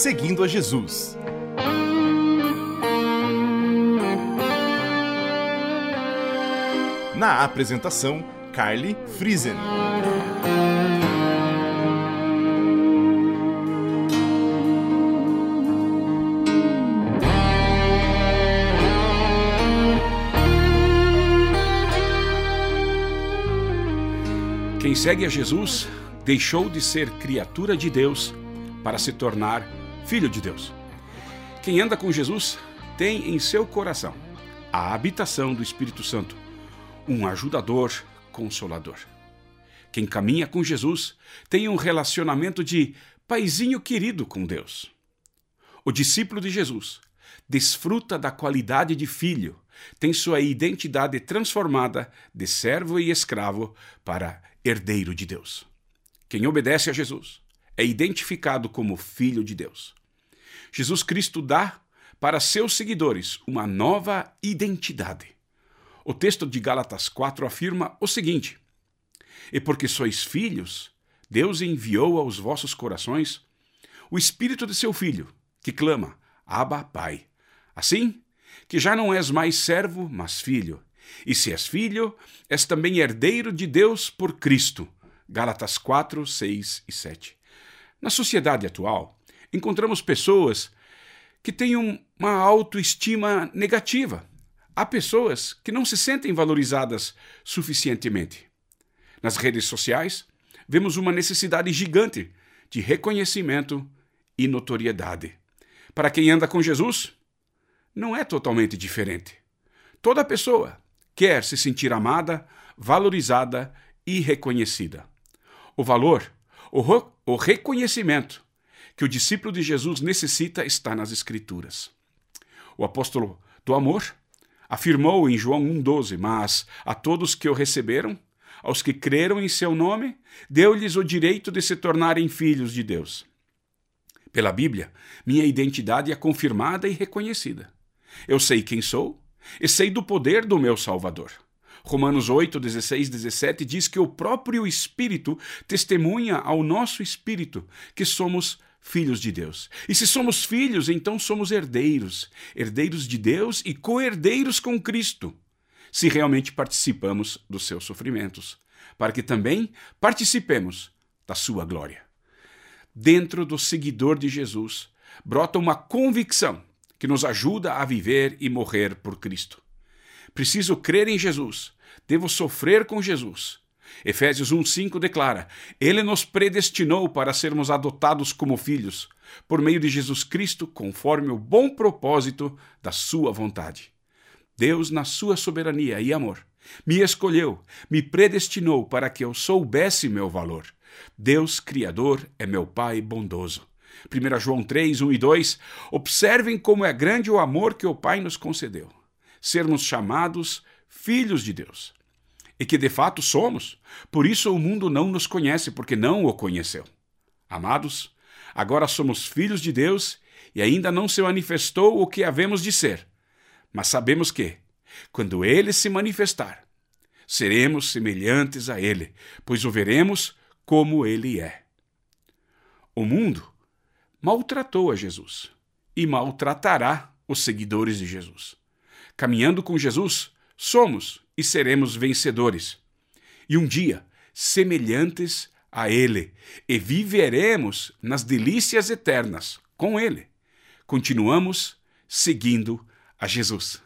Seguindo a Jesus. Na apresentação, Carly Friesen. Quem segue a Jesus deixou de ser criatura de Deus para se tornar filho de Deus. Quem anda com Jesus tem em seu coração a habitação do Espírito Santo, um ajudador consolador. Quem caminha com Jesus tem um relacionamento de paizinho querido com Deus. O discípulo de Jesus desfruta da qualidade de filho, tem sua identidade transformada de servo e escravo para herdeiro de Deus. Quem obedece a Jesus é identificado como filho de Deus. Jesus Cristo dá para seus seguidores uma nova identidade. O texto de Gálatas 4 afirma o seguinte: E porque sois filhos, Deus enviou aos vossos corações o espírito de seu filho, que clama: Abba, Pai. Assim, que já não és mais servo, mas filho. E se és filho, és também herdeiro de Deus por Cristo. Gálatas 4, 6 e 7. Na sociedade atual, encontramos pessoas que têm uma autoestima negativa. Há pessoas que não se sentem valorizadas suficientemente. Nas redes sociais, vemos uma necessidade gigante de reconhecimento e notoriedade. Para quem anda com Jesus, não é totalmente diferente. Toda pessoa quer se sentir amada, valorizada e reconhecida. O valor, o, o reconhecimento que o discípulo de Jesus necessita está nas Escrituras. O apóstolo do amor afirmou em João 1,12: Mas a todos que o receberam, aos que creram em seu nome, deu-lhes o direito de se tornarem filhos de Deus. Pela Bíblia, minha identidade é confirmada e reconhecida. Eu sei quem sou e sei do poder do meu Salvador. Romanos 8, 16, 17 diz que o próprio Espírito testemunha ao nosso espírito que somos filhos de Deus. E se somos filhos, então somos herdeiros, herdeiros de Deus e co-herdeiros com Cristo, se realmente participamos dos seus sofrimentos, para que também participemos da sua glória. Dentro do seguidor de Jesus brota uma convicção que nos ajuda a viver e morrer por Cristo. Preciso crer em Jesus, devo sofrer com Jesus. Efésios 1:5 declara: Ele nos predestinou para sermos adotados como filhos, por meio de Jesus Cristo, conforme o bom propósito da sua vontade. Deus, na sua soberania e amor, me escolheu, me predestinou para que eu soubesse meu valor. Deus, Criador, é meu Pai bondoso. 1 João 3, 1 e 2, observem como é grande o amor que o Pai nos concedeu. Sermos chamados filhos de Deus. E que de fato somos. Por isso o mundo não nos conhece, porque não o conheceu. Amados, agora somos filhos de Deus e ainda não se manifestou o que havemos de ser. Mas sabemos que, quando ele se manifestar, seremos semelhantes a ele, pois o veremos como ele é. O mundo maltratou a Jesus e maltratará os seguidores de Jesus. Caminhando com Jesus, somos e seremos vencedores. E um dia, semelhantes a Ele, e viveremos nas delícias eternas com Ele. Continuamos seguindo a Jesus.